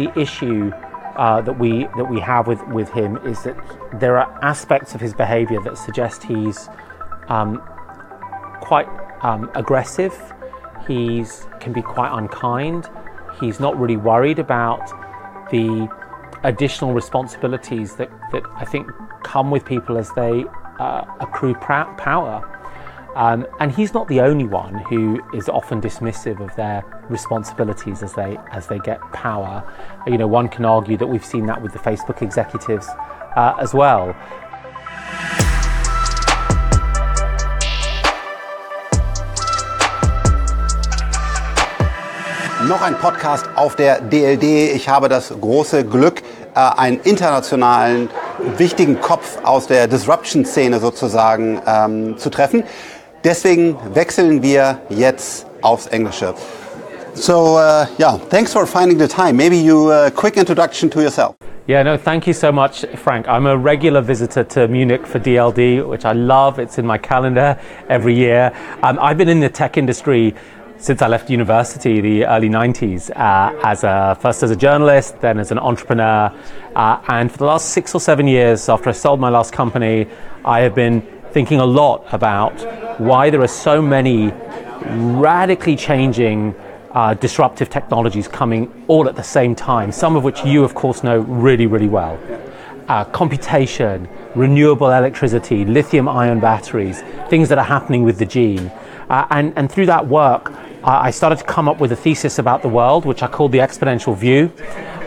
the issue uh, that we that we have with with him is that there are aspects of his behaviour that suggest he's um, quite um, aggressive. He's can be quite unkind. He's not really worried about the additional responsibilities that, that I think come with people as they uh, accrue power. Um, and he's not the only one who is often dismissive of their responsibilities as they as they get power. You know, one can argue that we've seen that with the Facebook executives uh, as well. Noch ein Podcast auf der DLD. Ich habe das große Glück, äh, einen internationalen wichtigen Kopf aus der Disruption-Szene sozusagen ähm, zu treffen. Deswegen wechseln wir jetzt aufs Englische. So, uh, yeah, thanks for finding the time. Maybe you a uh, quick introduction to yourself. Yeah, no, thank you so much, Frank. I'm a regular visitor to Munich for DLD, which I love. It's in my calendar every year. Um, I've been in the tech industry since I left university, the early 90s, uh, as a, first as a journalist, then as an entrepreneur. Uh, and for the last six or seven years, after I sold my last company, I have been thinking a lot about why there are so many radically changing uh, disruptive technologies coming all at the same time, some of which you, of course, know really, really well. Uh, computation, renewable electricity, lithium ion batteries, things that are happening with the gene. Uh, and, and through that work, I started to come up with a thesis about the world, which I called the exponential view.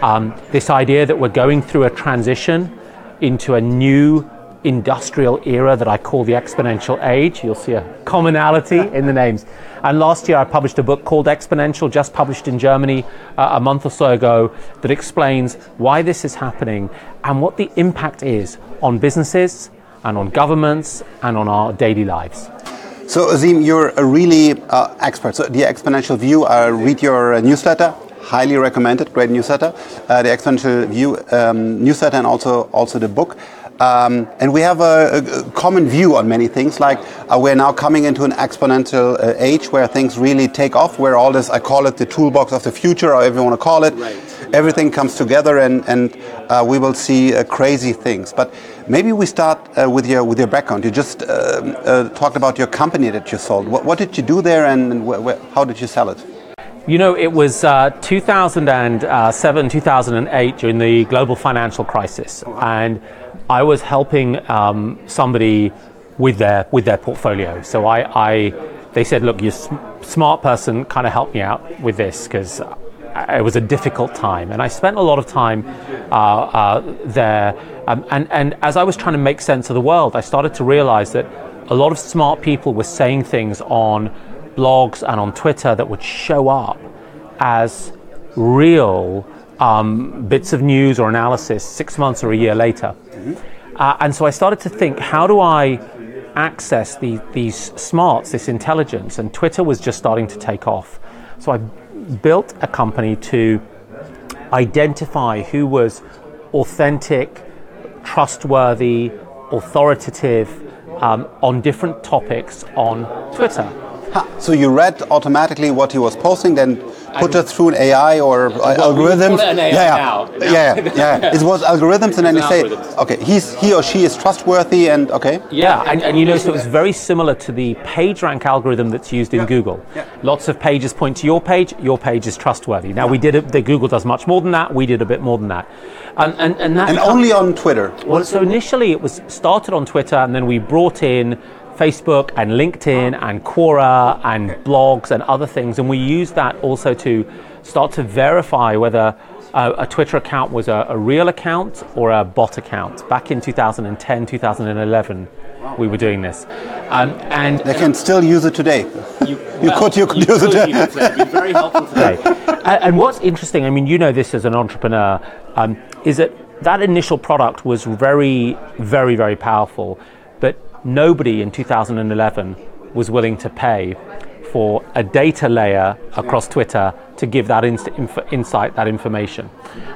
Um, this idea that we're going through a transition into a new industrial era that I call the exponential age. You'll see a commonality in the names. And last year I published a book called Exponential, just published in Germany uh, a month or so ago, that explains why this is happening and what the impact is on businesses and on governments and on our daily lives. So Azeem, you're a really uh, expert. So the Exponential View, I read your uh, newsletter highly recommended. Great newsletter, uh, the Exponential View um, newsletter, and also also the book. Um, and we have a, a, common view on many things, like uh, we're now coming into an exponential uh, age where things really take off, where all this, I call it the toolbox of the future, or whatever you want to call it, right. everything comes together and, and uh, we will see uh, crazy things. But maybe we start uh, with, your, with your background. You just um, uh, talked about your company that you sold. What, what did you do there and wh wh how did you sell it? You know, it was uh, 2007, 2008 during the global financial crisis, and I was helping um, somebody with their with their portfolio. So I, I they said, look, you smart person, kind of help me out with this because it was a difficult time, and I spent a lot of time uh, uh, there. Um, and and as I was trying to make sense of the world, I started to realize that a lot of smart people were saying things on blogs and on Twitter that would show up as real um, bits of news or analysis six months or a year later. Mm-hmm. Uh, and so I started to think, how do I access the, these smarts, this intelligence? And Twitter was just starting to take off. So I built a company to identify who was authentic, trustworthy, authoritative um, on different topics on Twitter. So you read automatically what he was posting, then put it through an AI or well, uh, algorithms. An AI yeah, now. yeah, yeah, yeah. It was algorithms, and then you say, okay, he's he or she is trustworthy, and okay. Yeah, and, and you know, so it's very similar to the PageRank algorithm that's used in yeah. Google. Yeah. Lots of pages point to your page. Your page is trustworthy. Now we did it. The Google does much more than that. We did a bit more than that, and and and, that and only on Twitter. Well, so initially it was started on Twitter, and then we brought in Facebook and LinkedIn and Quora and blogs and other things. And we use that also to start to verify whether a, a Twitter account was a, a, real account or a bot account. Back in 2010, 2011, we were doing this. Um, and they can still use it today. You, well, you could, you could you use could it. Use it It'd be very helpful today. and, and, what's interesting, I mean, you know this as an entrepreneur, um, is that that initial product was very, very, very powerful nobody in 2011 was willing to pay for a data layer across Twitter to give that insight, that information.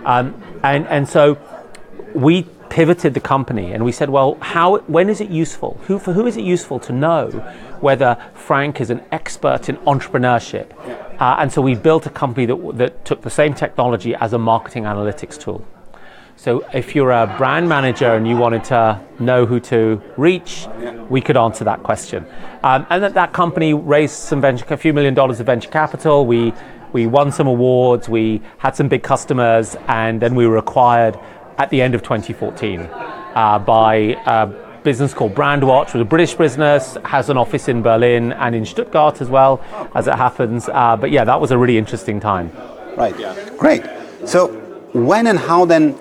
Um, and, and so we pivoted the company and we said, well, how, when is it useful? Who, for who is it useful to know whether Frank is an expert in entrepreneurship? Uh, and so we built a company that, that took the same technology as a marketing analytics tool. So if you're a brand manager and you wanted to know who to reach, we could answer that question. Um, and that, that company raised some venture, a few million dollars of venture capital. We we won some awards. We had some big customers, and then we were acquired at the end of 2014 uh, by a business called Brandwatch, which was a British business, has an office in Berlin and in Stuttgart as well, as it happens. Uh, but yeah, that was a really interesting time. Right. Yeah. Great. So when and how then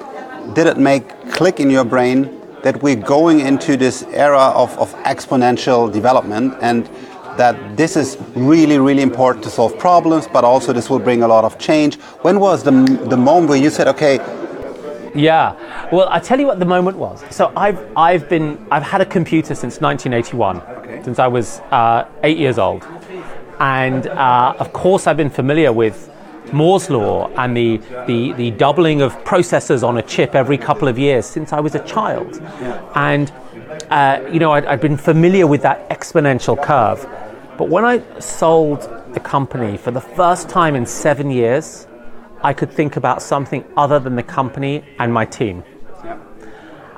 did it make click in your brain that we're going into this era of, of exponential development and that this is really, really important to solve problems, but also this will bring a lot of change. When was the, the moment where you said, okay, yeah. Well, I tell you what the moment was. So I've I've been I've had a computer since 1981, okay. since I was uh, eight years old, and uh, of course I've been familiar with Moore's law and the, the, the doubling of processors on a chip every couple of years since I was a child. And, uh, you know, I'd, I'd been familiar with that exponential curve. But when I sold the company for the first time in seven years, I could think about something other than the company and my team.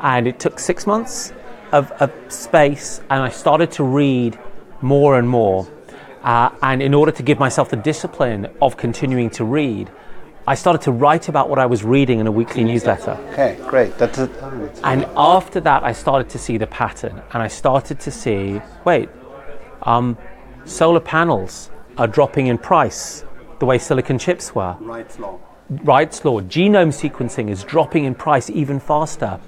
And it took six months of, of space, and I started to read more and more. Uh, and in order to give myself the discipline of continuing to read, I started to write about what I was reading in a weekly newsletter. Okay, great. That's it. And after that, I started to see the pattern, and I started to see wait, um, solar panels are dropping in price the way silicon chips were. Wright's law. Wright's law. Genome sequencing is dropping in price even faster.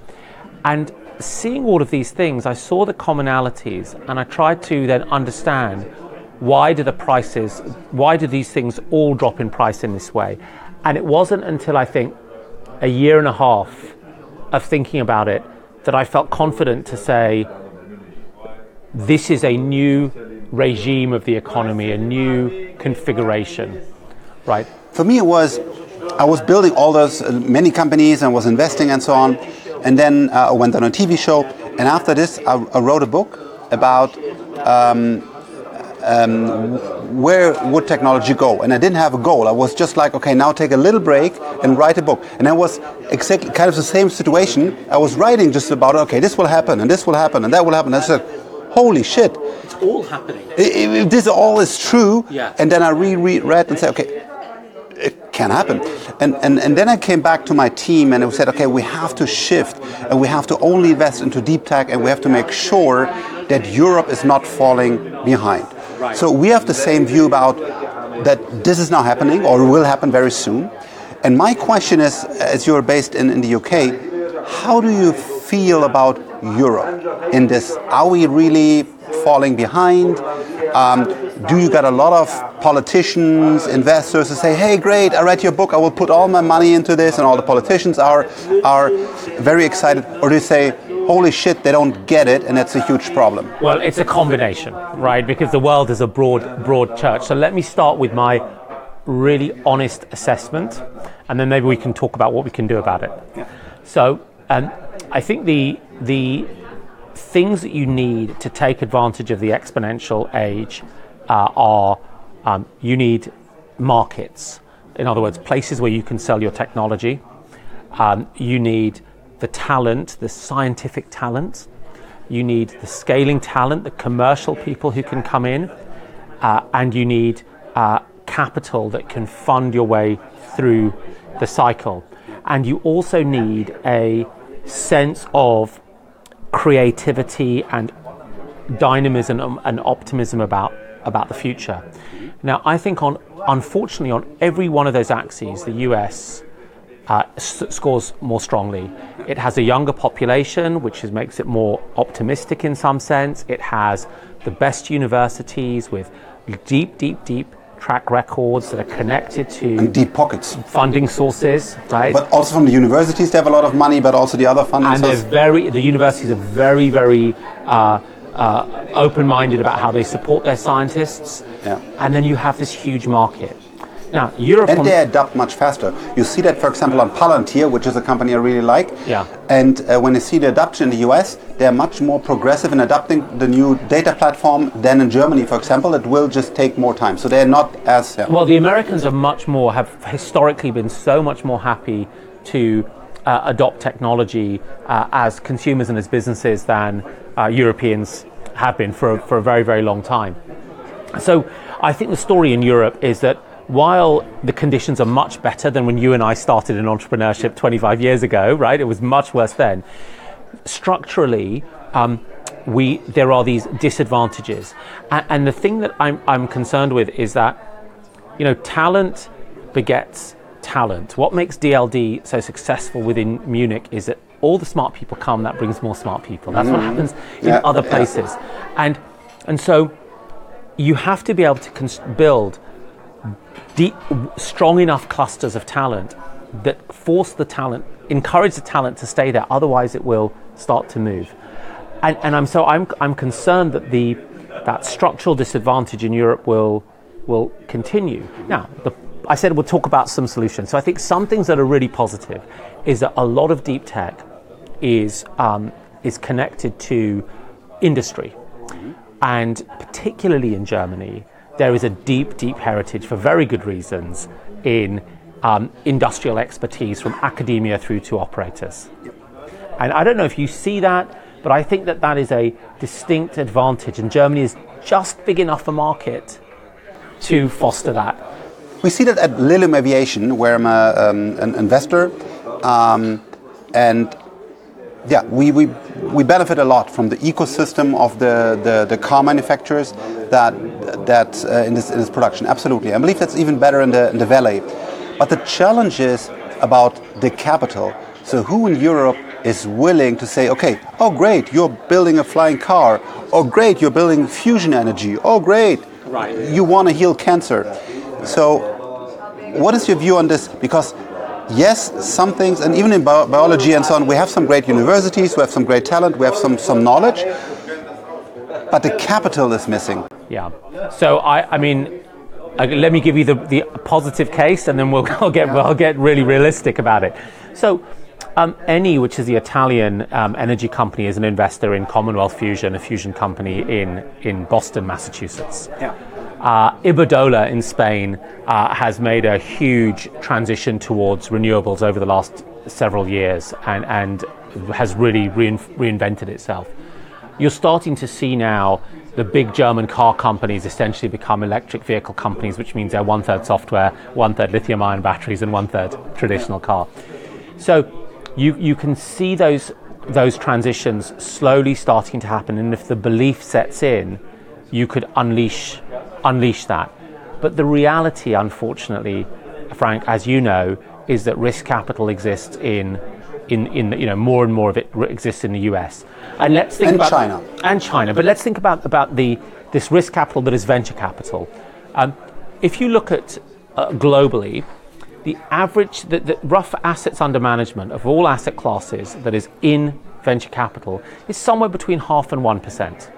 And seeing all of these things, I saw the commonalities, and I tried to then understand why do the prices, why do these things all drop in price in this way? And it wasn't until I think a year and a half of thinking about it that I felt confident to say, this is a new regime of the economy, a new configuration, right? For me, it was I was building all those uh, many companies and was investing and so on, and then uh, I went on a TV show. And after this, I, I wrote a book about um, um, where would technology go? And I didn't have a goal. I was just like, okay, now take a little break and write a book. And I was exactly kind of the same situation. I was writing just about, okay, this will happen, and this will happen, and that will happen. I said, holy shit. It's all happening. If this all is true, yeah. and then I reread read and said, okay, it can happen. And, and, and then I came back to my team and I said, okay, we have to shift and we have to only invest into deep tech and we have to make sure that Europe is not falling behind. So we have the same view about that this is now happening or will happen very soon. And my question is, as you're based in, in the UK, how do you feel about Europe in this? Are we really falling behind? Um, do you get a lot of politicians, investors who say, "Hey, great! I read your book. I will put all my money into this," and all the politicians are are very excited, or do you say, "Holy shit! They don't get it, and that's a huge problem"? Well, it's a combination, right? Because the world is a broad broad church. So let me start with my really honest assessment, and then maybe we can talk about what we can do about it. Yeah. So, um, I think the the things that you need to take advantage of the exponential age uh, are um, you need markets. In other words, places where you can sell your technology. Um, you need the talent, the scientific talent. You need the scaling talent, the commercial people who can come in. Uh, and you need uh, capital that can fund your way through the cycle. And you also need a sense of creativity and dynamism and optimism about about the future. Now, I think on unfortunately on every one of those axes, the US uh, s- scores more strongly. It has a younger population, which is, makes it more optimistic in some sense. It has the best universities with deep, deep, deep track records that are connected to and deep pockets funding sources right but also from the universities they have a lot of money but also the other funding and sources. they're very the universities are very very uh, uh, open-minded about how they support their scientists yeah. and then you have this huge market Now, Europe. And they adapt much faster. You see that, for example, on Palantir, which is a company I really like. Yeah. And uh, when you see the adoption in the US, they're much more progressive in adopting the new data platform than in Germany, for example. It will just take more time. So they're not as. Yeah. Well, the Americans are much more, have historically been so much more happy to uh, adopt technology uh, as consumers and as businesses than uh, Europeans have been for, for a very, very long time. So I think the story in Europe is that while the conditions are much better than when you and I started in entrepreneurship 25 years ago, right? It was much worse then. Structurally, um, we there are these disadvantages, and, and the thing that I'm, I'm concerned with is that you know talent begets talent. What makes DLD so successful within Munich is that all the smart people come. That brings more smart people. That's what happens in Yeah, other yeah. places, and and so you have to be able to cons- build deep, strong enough clusters of talent that force the talent, encourage the talent to stay there. Otherwise, it will start to move. And, and I'm so I'm I'm concerned that the that structural disadvantage in Europe will will continue. Now, the, I said we'll talk about some solutions. So I think some things that are really positive is that a lot of deep tech is um, is connected to industry. And particularly in Germany, there is a deep, deep heritage for very good reasons in um, industrial expertise from academia through to operators. And I don't know if you see that, but I think that that is a distinct advantage. And Germany is just big enough a market to foster that. We see that at Lilium Aviation, where I'm a, um, an investor, um, and yeah, we, we, we benefit a lot from the ecosystem of the, the, the car manufacturers that, that uh, in, this, in this production. Absolutely. I believe that's even better in the, in the valley. But the challenge is about the capital. So, who in Europe is willing to say, okay, oh, great, you're building a flying car. Oh, great, you're building fusion energy. Oh, great, Right. you want to heal cancer. So, what is your view on this? Because yes, some things, and even in bio- biology and so on, we have some great universities, we have some great talent, we have some, some knowledge, but the capital is missing. Yeah. So I, I mean, uh, let me give you the, the positive case, and then we'll I'll get I'll get really realistic about it. So. Um, Eni, which is the Italian um, energy company, is an investor in Commonwealth Fusion, a fusion company in, in Boston, Massachusetts. Yeah. Uh, in Spain uh, has made a huge transition towards renewables over the last several years and, and has really rein, reinvented itself. You're starting to see now the big German car companies essentially become electric vehicle companies, which means they're one third software, one third lithium ion batteries, and one third traditional car. So you, you can see those, those transitions slowly starting to happen, and if the belief sets in, you could unleash, unleash that. But the reality, unfortunately, Frank, as you know, is that risk capital exists in, in, in you know, more and more of it exists in the US. And let's think And about China. and China. But let's think about about the this risk capital that is venture capital. Um, if you look at uh, globally, the average, the, the rough assets under management of all asset classes that is in venture capital is somewhere between half and one percent.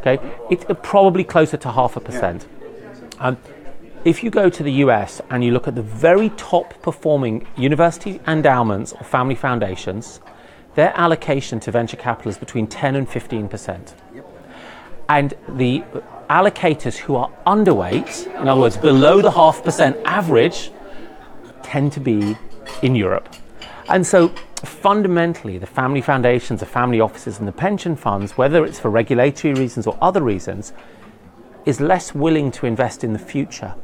Okay, it's probably closer to half a percent. Um, if you go to the US and you look at the very top performing university endowments or family foundations, their allocation to venture capital is between 10 and 15 percent. And the allocators who are underweight, in other words, below the half percent average, tend to be in Europe. And so fundamentally, the family foundations, the family offices, and the pension funds, whether it's for regulatory reasons or other reasons, is less willing to invest in the future.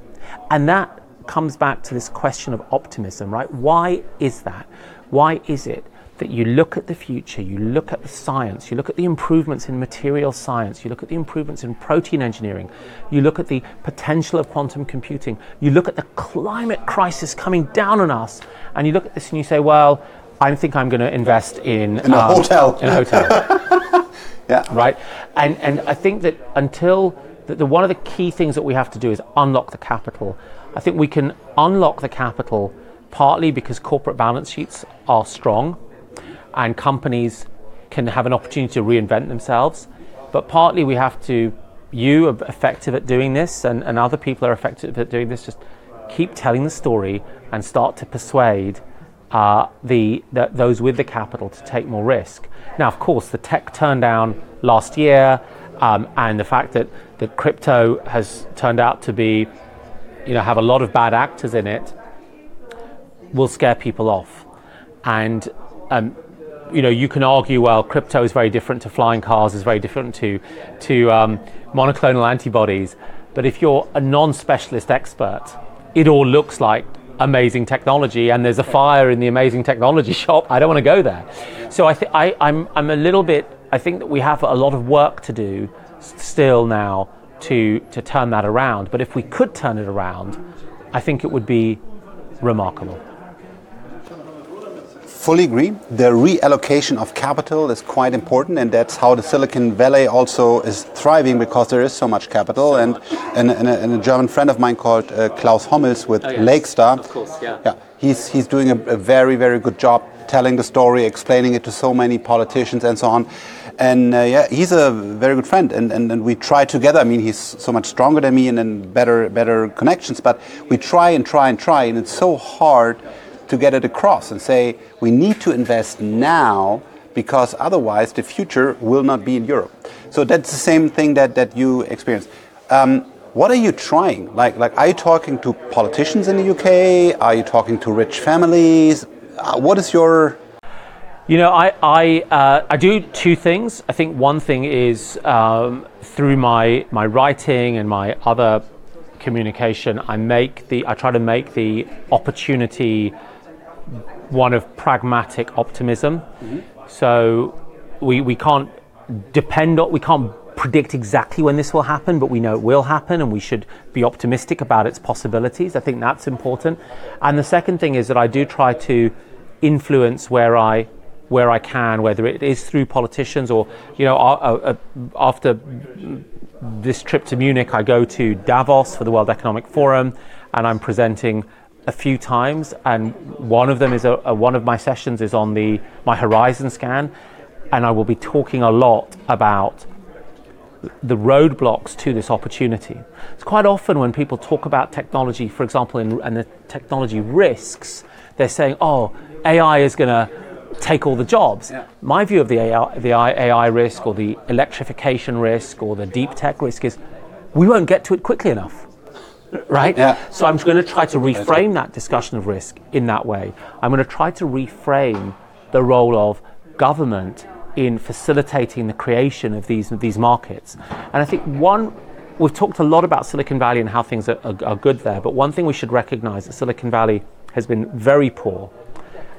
And that comes back to this question of optimism, right? Why is that? Why is it that you look at the future, you look at the science, you look at the improvements in material science, you look at the improvements in protein engineering, you look at the potential of quantum computing, you look at the climate crisis coming down on us, and you look at this and you say, well, I think I'm going to invest in, In a um, hotel. In a hotel Yeah. right? And and I think that until the, the, one of the key things that we have to do is unlock the capital. I think we can unlock the capital partly because corporate balance sheets are strong, and companies can have an opportunity to reinvent themselves. But partly we have to, you are effective at doing this, and, and other people are effective at doing this. Just keep telling the story and start to persuade uh, the, the, those with the capital to take more risk. Now, of course, the tech turned down last year, um, and the fact that, that crypto has turned out to be, you know, have a lot of bad actors in it, will scare people off. And um, you know, you can argue, well, crypto is very different to flying cars, is very different to to um, monoclonal antibodies. But if you're a non-specialist expert, it all looks like amazing technology, and there's a fire in the amazing technology shop. I don't want to go there. So I think I'm I'm a little bit. I think that we have a lot of work to do still now to to turn that around. But if we could turn it around, I think it would be remarkable fully agree. The reallocation of capital is quite important, and that's how the Silicon Valley also is thriving because there is so much capital. And, and, and, a, and, a, German friend of mine called uh, Klaus Hommels with oh, yes. Lakestar. Of course, yeah. yeah he's, he's doing a, a very, very good job telling the story, explaining it to so many politicians and so on. And uh, yeah, he's a very good friend, and, and, and we try together. I mean, he's so much stronger than me and, and better better connections. But we try and try and try, and it's so hard to get it across and say we need to invest now because otherwise the future will not be in Europe. So that's the same thing that, that you experience. Um, what are you trying? Like, like, are you talking to politicians in the UK? Are you talking to rich families? Uh, what is your you know, I I, uh, I do two things. I think one thing is um, through my my writing and my other communication, I make the I try to make the opportunity one of pragmatic optimism. Mm-hmm. So we, we can't depend on, we can't predict exactly when this will happen, but we know it will happen and we should be optimistic about its possibilities. I think that's important. And the second thing is that I do try to influence where I where I can, whether it is through politicians or, you know, after this trip to Munich, I go to Davos for the World Economic Forum and I'm presenting a few times, and one of them is a, a, one of my sessions is on the my horizon scan, and I will be talking a lot about the roadblocks to this opportunity. It's quite often when people talk about technology, for example, in, and the technology risks, they're saying, "Oh, AI is going to take all the jobs." Yeah. My view of the AI, the AI risk, or the electrification risk, or the deep tech risk is, we won't get to it quickly enough right? Yeah. So I'm going to try to reframe that discussion of risk in that way. I'm going to try to reframe the role of government in facilitating the creation of these these markets. And I think one we've talked a lot about Silicon Valley and how things are, are, are good there, but one thing we should recognize that Silicon Valley has been very poor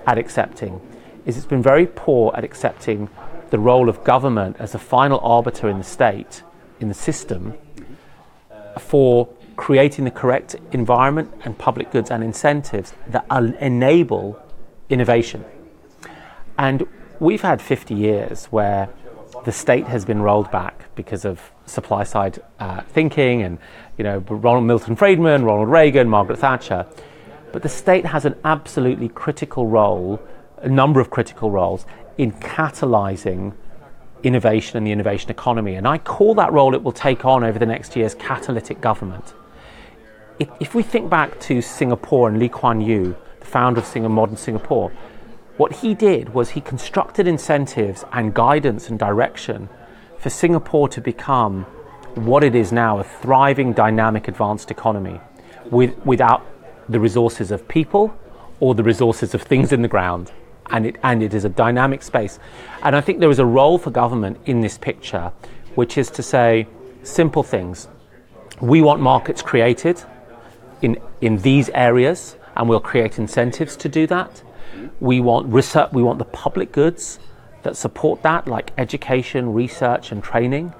at accepting is it's been very poor at accepting the role of government as a final arbiter in the state, in the system, for creating the correct environment and public goods and incentives that enable innovation. And we've had 50 years where the state has been rolled back because of supply side uh, thinking and you know Ronald Milton Friedman, Ronald Reagan, Margaret Thatcher. But the state has an absolutely critical role, a number of critical roles in catalyzing innovation and the innovation economy. And I call that role it will take on over the next years catalytic government if we think back to Singapore and Lee Kuan Yew, the founder of Singapore, modern Singapore, what he did was he constructed incentives and guidance and direction for Singapore to become what it is now a thriving, dynamic, advanced economy with, without the resources of people or the resources of things in the ground. And it, and it is a dynamic space. And I think there is a role for government in this picture, which is to say simple things. We want markets created in, in these areas, and we'll create incentives to do that. We want research, we want the public goods that support that, like education, research, and training.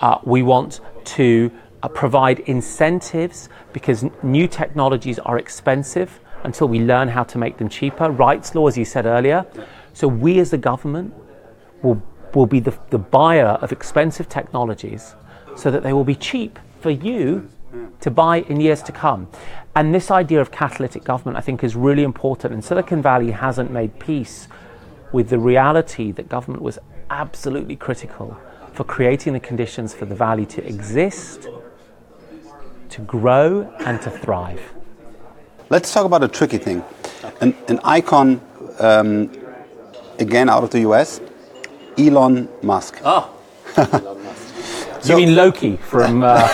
Uh, we want to uh, provide incentives because new technologies are expensive until we learn how to make them cheaper. Wright's law, as you said earlier. So we as the government will, will be the, the buyer of expensive technologies so that they will be cheap for you to buy in years to come. And this idea of catalytic government, I think, is really important. And Silicon Valley hasn't made peace with the reality that government was absolutely critical for creating the conditions for the valley to exist, to grow, and to thrive. Let's talk about a tricky thing. An, an icon, um, again out of the US, Elon Musk. Oh. you mean Loki from, uh,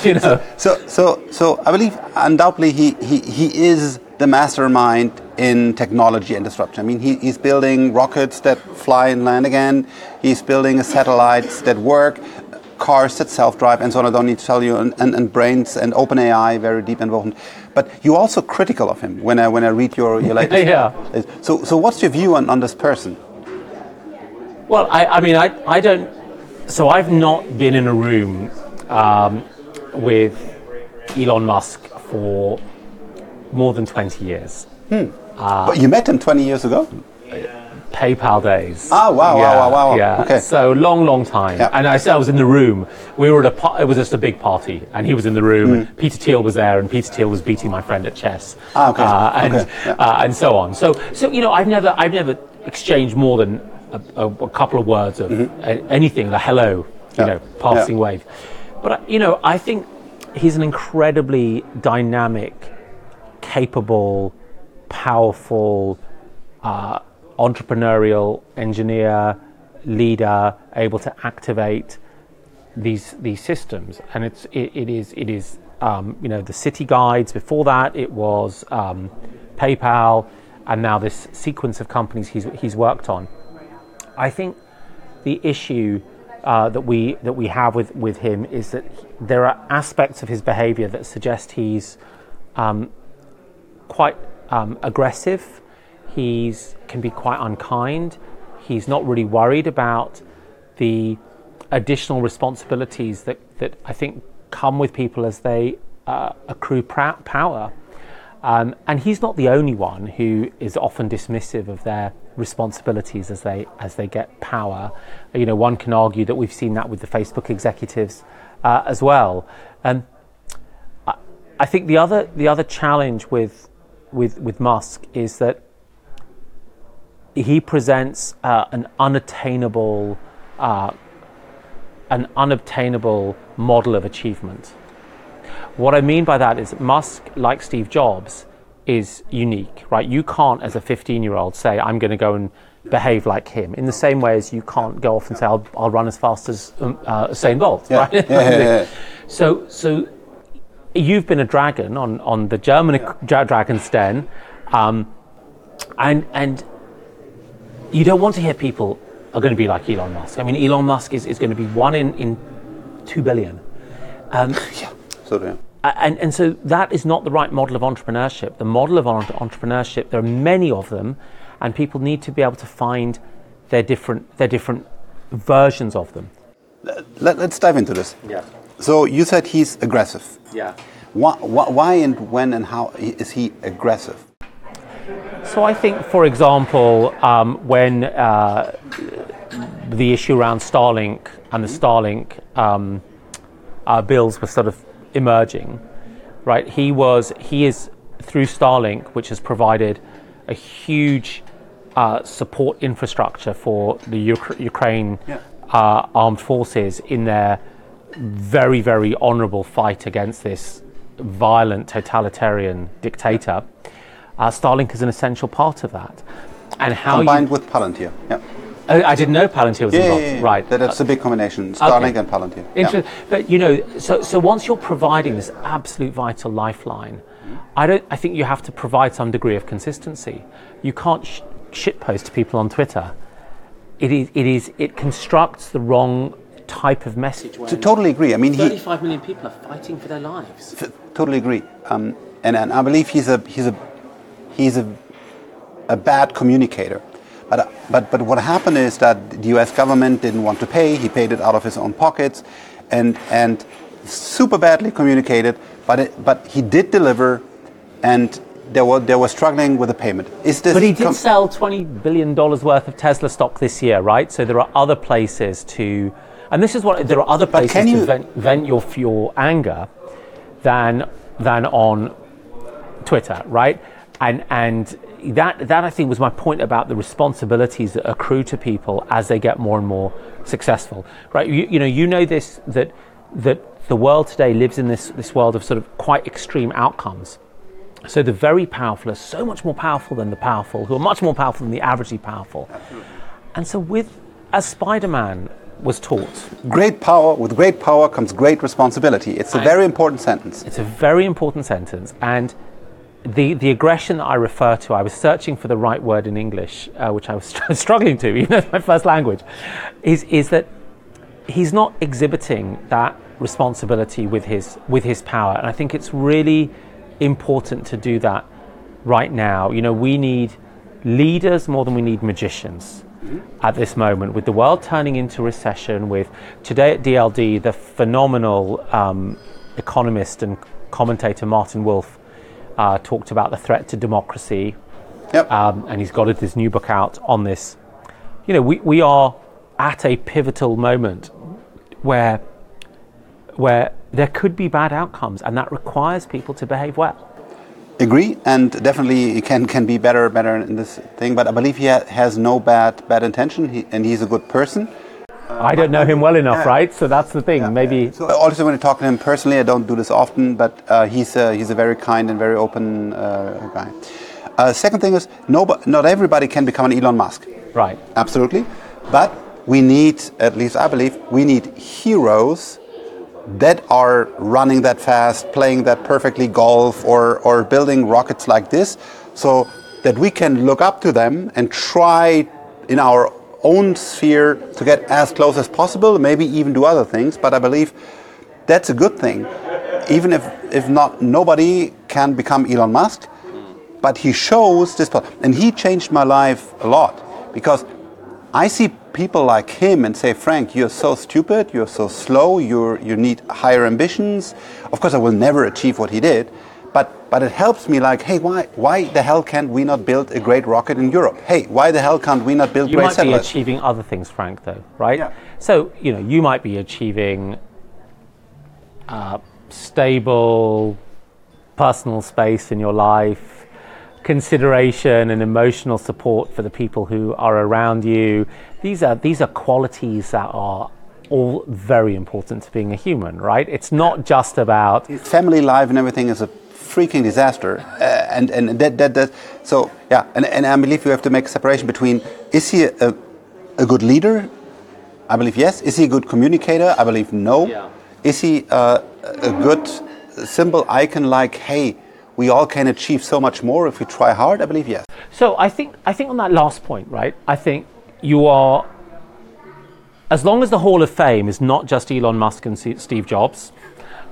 you know? So, so, so I believe undoubtedly he, he, he is the mastermind in technology and disruption. I mean, he, he's building rockets that fly and land again. He's building satellites that work, cars that self-drive, and so on. I don't need to tell you. And, and, and brains and OpenAI, very deep involvement. But you're also critical of him when I when I read your your latest. yeah. So, so what's your view on, on this person? Well, I, I mean, I, I don't. So I've not been in a room um, with Elon Musk for more than 20 years. Hmm. Uh, but you met him 20 years ago? PayPal days. Oh wow, yeah, wow, wow, wow. Yeah. Okay. So long, long time. Yeah. And I I was in the room. We were at a. It was just a big party, and he was in the room. Mm. And Peter Thiel was there, and Peter Thiel was beating my friend at chess. Ah, okay. Uh, and okay. Yeah. uh, and so on. So so you know, I've never I've never exchanged more than a, a, a couple of words of mm-hmm. a, anything. The hello, you know, passing wave. But uh, you know, I think he's an incredibly dynamic, capable, powerful. Uh, entrepreneurial engineer, leader, able to activate these these systems. And it's it, it is it is um, you know the city guides. Before that, it was um, PayPal, and now this sequence of companies he's he's worked on. I think the issue. Uh, that we that we have with, with him is that he- there are aspects of his behaviour that suggest he's um, quite um, aggressive. He's can be quite unkind. He's not really worried about the additional responsibilities that, that I think come with people as they uh, accrue power. Um, and he's not the only one who is often dismissive of their responsibilities as they as they get power. You know, one can argue that we've seen that with the Facebook executives uh, as well. Um, I, I think the other the other challenge with with with Musk is that he presents uh, an unattainable uh, an unobtainable model of achievement. What I mean by that is Musk, like Steve Jobs, is unique, right? You can't, as a 15 year old, say, I'm going to go and behave like him, in the same way as you can't go off and say, I'll, I'll run as fast as um, uh, Usain Bolt, Yeah. right? Yeah, yeah, yeah. So, so you've been a dragon on, on the German Dra- Dragon's Den, um, and, and you don't want to hear people are going to be like Elon Musk. I mean, Elon Musk is, is going to be one in, in two billion. Um, So yeah. And, and so that is not the right model of entrepreneurship. The model of entrepreneurship, there are many of them, and people need to be able to find their different, their different versions of them. Let, us dive into this. Yeah. So you said he's aggressive. Yeah. Why, why, why and when and how is he aggressive? So I think, for example, um, when uh, the issue around Starlink and the Starlink um, uh, bills were sort of emerging, right? He was he is through Starlink, which has provided a huge uh, support infrastructure for the Uk- Ukraine Yeah. uh, armed forces in their very very honourable fight against this violent totalitarian dictator. Uh, Starlink is an essential part of that, and how you Combined with Palantir. Yeah. Oh, I didn't know Palantir was Yeah, involved. yeah, yeah. Right. That, that's a big combination. Starlink Okay. and Palantir. Inter- Yeah. But you know, so so once you're providing this absolute vital lifeline, I don't. I think you have to provide some degree of consistency. You can't sh- shitpost to people on Twitter. It is. It is. It constructs the wrong type of message. When T- Totally agree. I mean, he 35 million people are fighting for their lives. f- totally agree. Um, and, and I believe he's a he's a he's a a bad communicator. But, uh, but but what happened is that the U.S. government didn't want to pay. He paid it out of his own pockets, and and super badly communicated. But it, but he did deliver, and there were they were struggling with the payment. Is this? But he did com- sell twenty billion dollars worth of Tesla stock this year, right? So there are other places to, and this is what there are other places can to vent, vent your your anger than than on Twitter, right? And and that that I think was my point about the responsibilities that accrue to people as they get more and more successful, right? You, you know, you know this that that the world today lives in this this world of sort of quite extreme outcomes So the very powerful are so much more powerful than the powerful, who are much more powerful than the averagely powerful. Absolutely. And so, with as Spider-Man was taught, great power with great power comes great responsibility. It's a very important sentence. It's a very important sentence, and the, the aggression that I refer to, I was searching for the right word in English, uh, which I was struggling to, even though it's my first language, is, is that he's not exhibiting that responsibility with his, with his power. And I think it's really important to do that right now. You know, we need leaders more than we need magicians mm-hmm. at this moment. With the world turning into recession, with today at DLD, the phenomenal um, economist and commentator Martin Wolf uh, talked about the threat to democracy. Yep. Um, and he's got his new book out on this. You know, we, we are at a pivotal moment where, where there could be bad outcomes, and that requires people to behave well. Agree, and definitely can can be better better in this thing. But I believe he ha has no bad bad intention, he, and he's a good person. I don't know him well enough, yeah. right? So that's the thing. Yeah. Maybe. So also, when I talk to him personally, I don't do this often, but uh, he's a, he's a very kind and very open uh, guy. Uh, second thing is, no, not everybody can become an Elon Musk. Right. Absolutely, but we need, at least I believe, we need heroes that are running that fast, playing that perfectly golf, or or building rockets like this, so that we can look up to them and try in our own sphere to get as close as possible, maybe even do other things. But I believe that's a good thing. Even if, if not, nobody can become Elon Musk, but he shows this. And he changed my life a lot because I see people like him and say, Frank, you're so stupid, you're so slow, you're, you need higher ambitions. Of course, I will never achieve what he did, but, but it helps me like, hey, why, why the hell can't we not build a great rocket in Europe? Hey, why the hell can't we not build you great might satellites? be achieving other things, Frank, though, right? Yeah. So, you know, you might be achieving uh, stable personal space in your life, consideration and emotional support for the people who are around you. These are, these are qualities that are all very important to being a human, right? It's not just about family life and everything is a freaking disaster. Uh, and and that, that, that, so, yeah, and, and I believe you have to make a separation between is he a, a good leader? I believe yes. Is he a good communicator? I believe no. Yeah. Is he uh, a good symbol icon like, hey, we all can achieve so much more if we try hard? I believe yes. So I think I think on that last point, right? I think you are as long as the Hall of Fame is not just Elon Musk and Steve Jobs,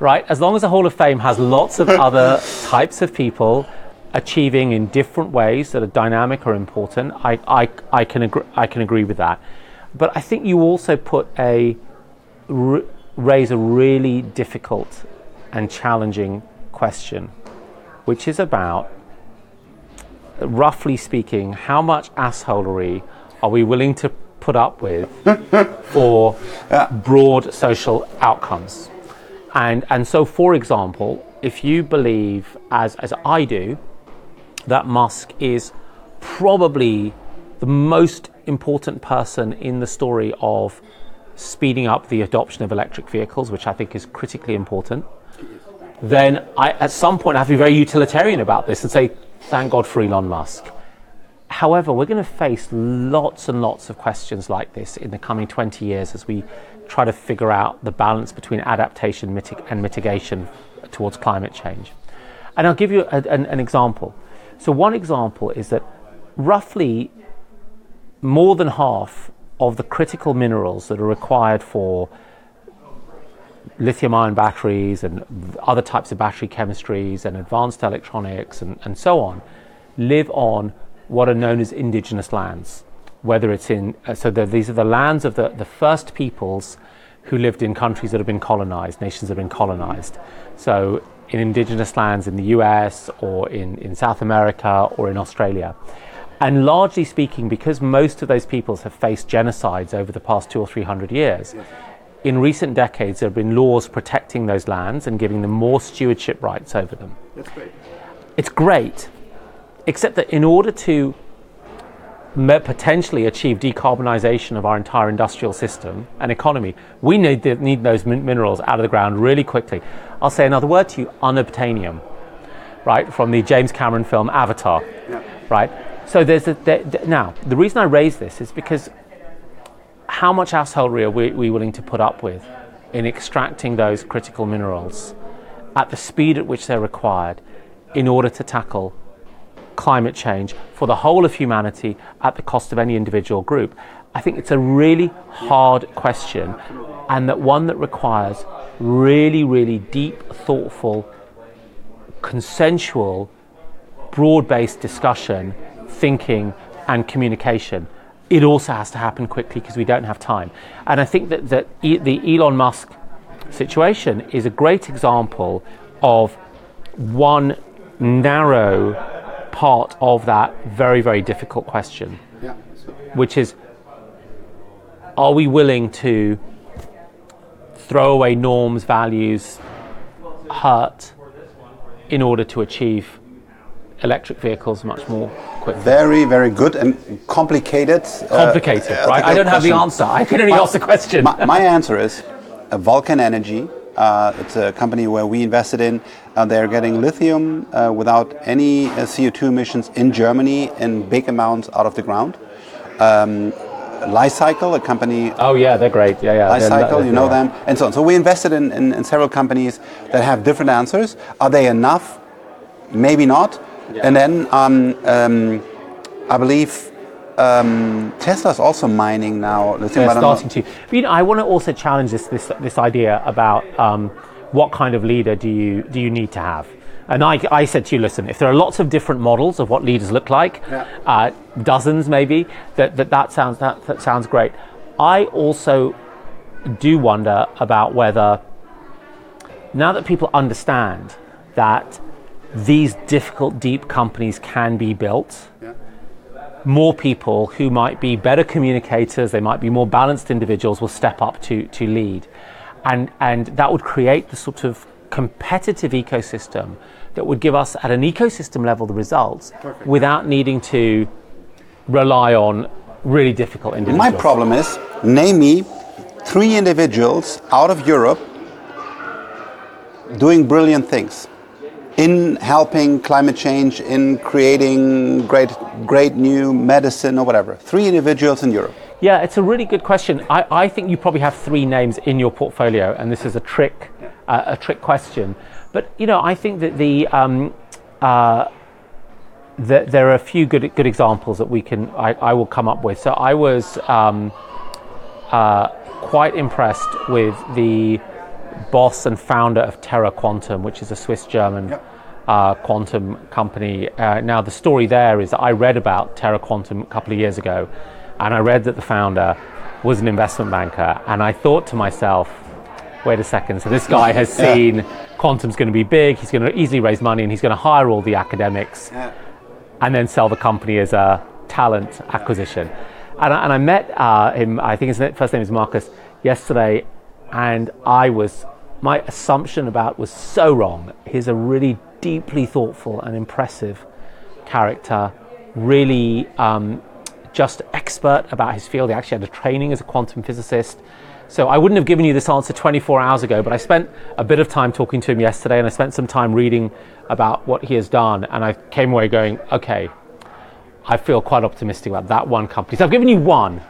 right? As long as the Hall of Fame has lots of other types of people achieving in different ways that are dynamic or important, I, I, I, can, agree, I can agree with that. But I think you also put a raise a really difficult and challenging question, which is about, roughly speaking, how much assholery are we willing to put up with for broad social outcomes? And, and so, for example, if you believe, as, as I do, that Musk is probably the most important person in the story of speeding up the adoption of electric vehicles, which I think is critically important, then I, at some point I have to be very utilitarian about this and say, thank God for Elon Musk. However, we're going to face lots and lots of questions like this in the coming 20 years as we try to figure out the balance between adaptation and mitigation towards climate change. And I'll give you a, an, an example. So, one example is that roughly more than half of the critical minerals that are required for lithium ion batteries and other types of battery chemistries and advanced electronics and, and so on live on what are known as indigenous lands whether it's in, uh, so the, these are the lands of the, the first peoples who lived in countries that have been colonized, nations that have been colonized. So in indigenous lands in the US or in, in South America or in Australia. And largely speaking, because most of those peoples have faced genocides over the past two or three hundred years, in recent decades there have been laws protecting those lands and giving them more stewardship rights over them. That's great. It's great, except that in order to potentially achieve decarbonisation of our entire industrial system and economy, we need, need those min- minerals out of the ground really quickly. I'll say another word to you unobtainium. right, from the James Cameron film Avatar, Yeah. right? So there's a, there, now the reason I raise this is because how much assholery are we, we willing to put up with in extracting those critical minerals at the speed at which they're required in order to tackle climate change for the whole of humanity at the cost of any individual group? I think it's a really hard question and that one that requires really, really deep, thoughtful, consensual, broad based discussion, thinking, and communication. It also has to happen quickly because we don't have time. And I think that, that e- the Elon Musk situation is a great example of one narrow part of that very, very difficult question, Yeah. which is are we willing to throw away norms, values, hurt in order to achieve electric vehicles much more quickly? Very, very good and complicated. uh, Complicated, uh, right? I don't have the answer. I can only ask the question. My, my answer is uh, Vulcan Energy. Uh, it's a company where we invested in. Uh, they're getting lithium uh, without any uh, CO2 emissions in Germany in big amounts out of the ground. Um, Li-Cycle, a company oh yeah, they're great. Yeah, yeah. Life They're- cycle, you know yeah. them, and so on. So we invested in, in, in several companies that have different answers. Are they enough? Maybe not. And then um, um, I believe um, Tesla's also mining now. lithium, They're I starting to. But, you know, I want to also challenge this this this idea about um, what kind of leader do you do you need to have. And I, I said to you, listen, if there are lots of different models of what leaders look like, Yeah. uh, dozens maybe, that, that, that, sounds, that, that sounds great. I also do wonder about whether, now that people understand that these difficult, deep companies can be built, more people who might be better communicators, they might be more balanced individuals, will step up to, to lead. And, and that would create the sort of competitive ecosystem that would give us, at an ecosystem level, the results without needing to rely on really difficult individuals. My problem is name me three individuals out of Europe doing brilliant things in helping climate change, in creating great, great new medicine or whatever. Three individuals in Europe. Yeah, it's a really good question. I, I think you probably have three names in your portfolio, and this is a trick, uh, a trick question. But you know, I think that the um, uh, that there are a few good good examples that we can I, I will come up with. So I was um, uh, quite impressed with the boss and founder of Terra Quantum, which is a Swiss German Yep. Uh, quantum company. Uh, now, the story there is that I read about Terra Quantum a couple of years ago, and I read that the founder was an investment banker, and I thought to myself, wait a second, so this guy has Yeah. seen quantum's going to be big, he's going to easily raise money, and he's going to hire all the academics and then sell the company as a talent acquisition. And I, and I met uh, him, I think his first name is Marcus, yesterday, and I was, my assumption about was so wrong. He's a really deeply thoughtful and impressive character, really um, just expert about his field. He actually had a training as a quantum physicist. So I wouldn't have given you this answer 24 hours ago, but I spent a bit of time talking to him yesterday and I spent some time reading about what he has done. And I came away going, okay, I feel quite optimistic about that one company. So I've given you one.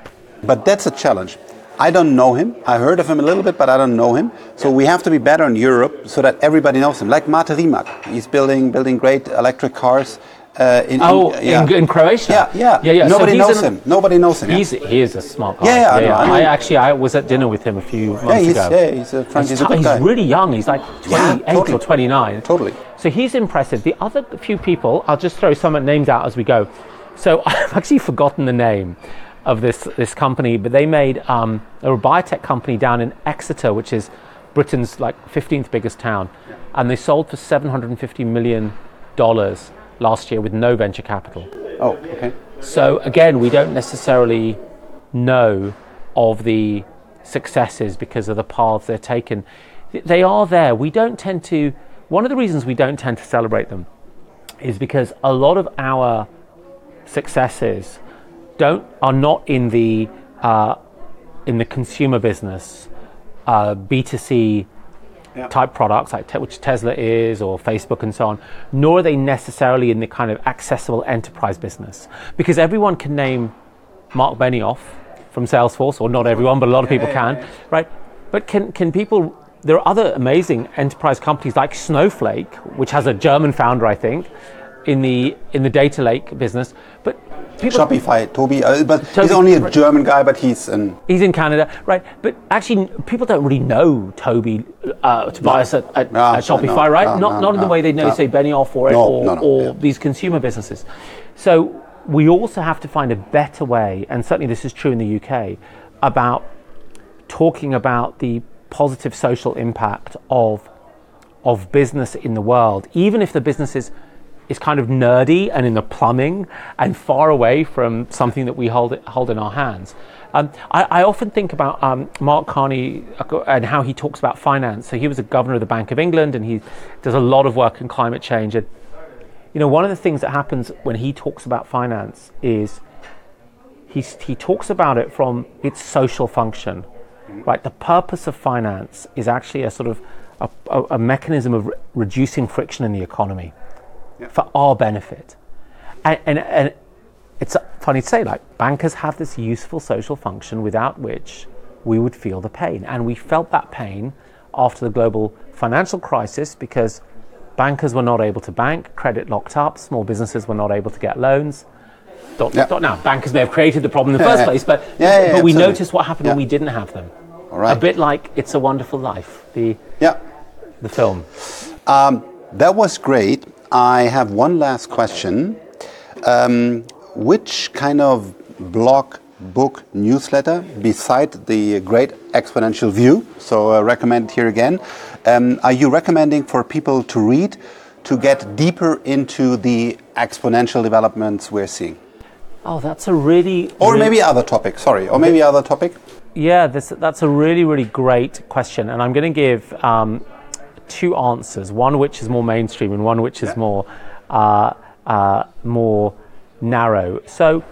But that's a challenge. I don't know him. I heard of him a little bit, but I don't know him. So we have to be better in Europe so that everybody knows him. Like Mate Rimac, he's building building great electric cars. Uh, in, Oh, in, yeah. in, in Croatia. yeah, yeah, yeah, yeah. Nobody he's knows an- him. Nobody knows him. He's he is a smart guy. Yeah, yeah, I I actually I was at dinner with him a few months yeah, he's, ago. yeah, he's a, Frank, he's a t- good he's really young. He's like 28 Yeah, totally. or 29. Totally. So he's impressive. The other few people, I'll just throw some names out as we go. So I've actually forgotten the name of this this company, but they made um, a biotech company down in Exeter, which is Britain's like 15th biggest town, and they sold for 750 million dollars last year with no venture capital. Oh, okay. So again, we don't necessarily know of the successes because of the paths they're taken. They are there. We don't tend to. One of the reasons we don't tend to celebrate them is because a lot of our successes don't are not in the uh, in the consumer business, uh, B two C Yeah. type products, like te- which Tesla is or Facebook and so on, nor are they necessarily in the kind of accessible enterprise business. Because everyone can name Mark Benioff from Salesforce, or not everyone, but a lot of people can, right? But can, can people, there are other amazing enterprise companies like Snowflake, which has a German founder, I think, in the, in the data lake business. But people, Shopify, Tobi, uh, but he's only a. German guy, but he's an He's in Canada, right? But actually, people don't really know Tobi uh, Tobias at, at, No, at Shopify, no, right? no, not no, not in the way they know, no. say, Benioff or, No, or, no, no, or yeah. these consumer businesses. So we also have to find a better way, and certainly this is true in the UK, about talking about the positive social impact of of business in the world, even if the business is, is kind of nerdy and in the plumbing and far away from something that we hold, hold in our hands. Um, I, I often think about um, Mark Carney uh, and how he talks about finance. So he was a governor of the Bank of England and he does a lot of work in climate change. And, you know, one of the things that happens when he talks about finance is he's, he talks about it from its social function. Right, the purpose of finance is actually a sort of a, a, mechanism of re- reducing friction in the economy for our benefit. And, and, and it's funny to say, like bankers have this useful social function without which we would feel the pain, and we felt that pain after the global financial crisis because bankers were not able to bank, credit locked up, small businesses were not able to get loans. Dot, Yeah. dot, now, bankers may have created the problem in the first place, but, Yeah, yeah, but we noticed what happened when we didn't have them. all right. A bit like It's a Wonderful Life, the, Yeah. the film. Um, that was great. I have one last question. Um, which kind of blog, book, newsletter, beside the great exponential view, so uh, recommend here again, um, are you recommending for people to read to get deeper into the exponential developments we're seeing? Oh, that's a really. Or really- maybe other topic, sorry, or maybe other topic? Yeah, this, that's a really, really great question. And I'm going to give um, two answers one which is more mainstream and one which is more, uh, uh, more narrow. So,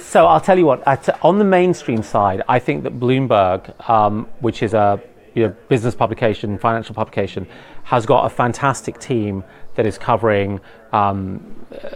so I'll tell you what, at, on the mainstream side, I think that Bloomberg, um, which is a you know, business publication, financial publication, has got a fantastic team that is covering um,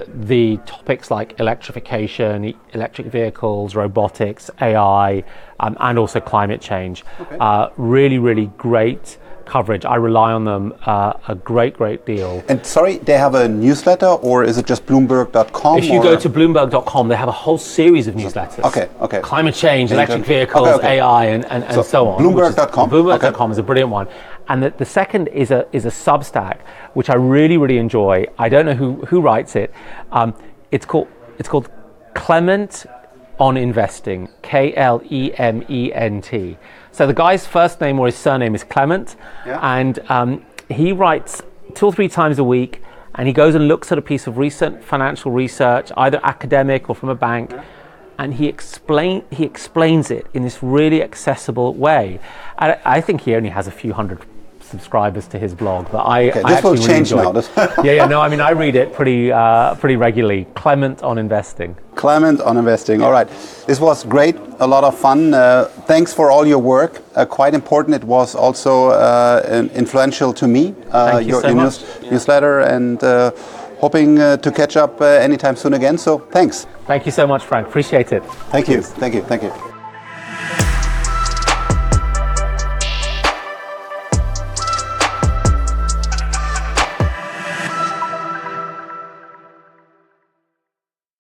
the topics like electrification, electric vehicles, robotics, AI, um, and also climate change. Uh, really, really great coverage. I rely on them uh, a great, great deal. And sorry, they have a newsletter, or is it just Bloomberg.com? If you or- go to Bloomberg.com, they have a whole series of newsletters. Okay, okay. Climate change, electric vehicles, okay. AI, and, and, and So, so, on. Bloomberg.com, Bloomberg.com is a brilliant one. And the, the second is a, is a Substack, which I really, really enjoy. I don't know who, who writes it. Um, it's, called, it's called Klement on Investing, K L E M E N T. So the guy's first name or his surname is Klement, Yeah. and um, he writes two or three times a week, and he goes and looks at a piece of recent financial research, either academic or from a bank, and he explain he explains it in this really accessible way. I, I think he only has a few hundred subscribers to his blog, but I, Okay, I this will actually really change enjoy now. yeah, yeah, no, I mean I read it pretty uh, pretty regularly. Klement on investing. Klement on investing. All right. This was great. A lot of fun. Uh, thanks for all your work. Uh, quite important. It was also uh, influential to me. Uh, Thank you your so your much. news- newsletter and uh, hoping uh, to catch up uh, anytime soon again. So thanks. Thank you so much, Frank. Appreciate it. Thank you. Thank you. Thank you.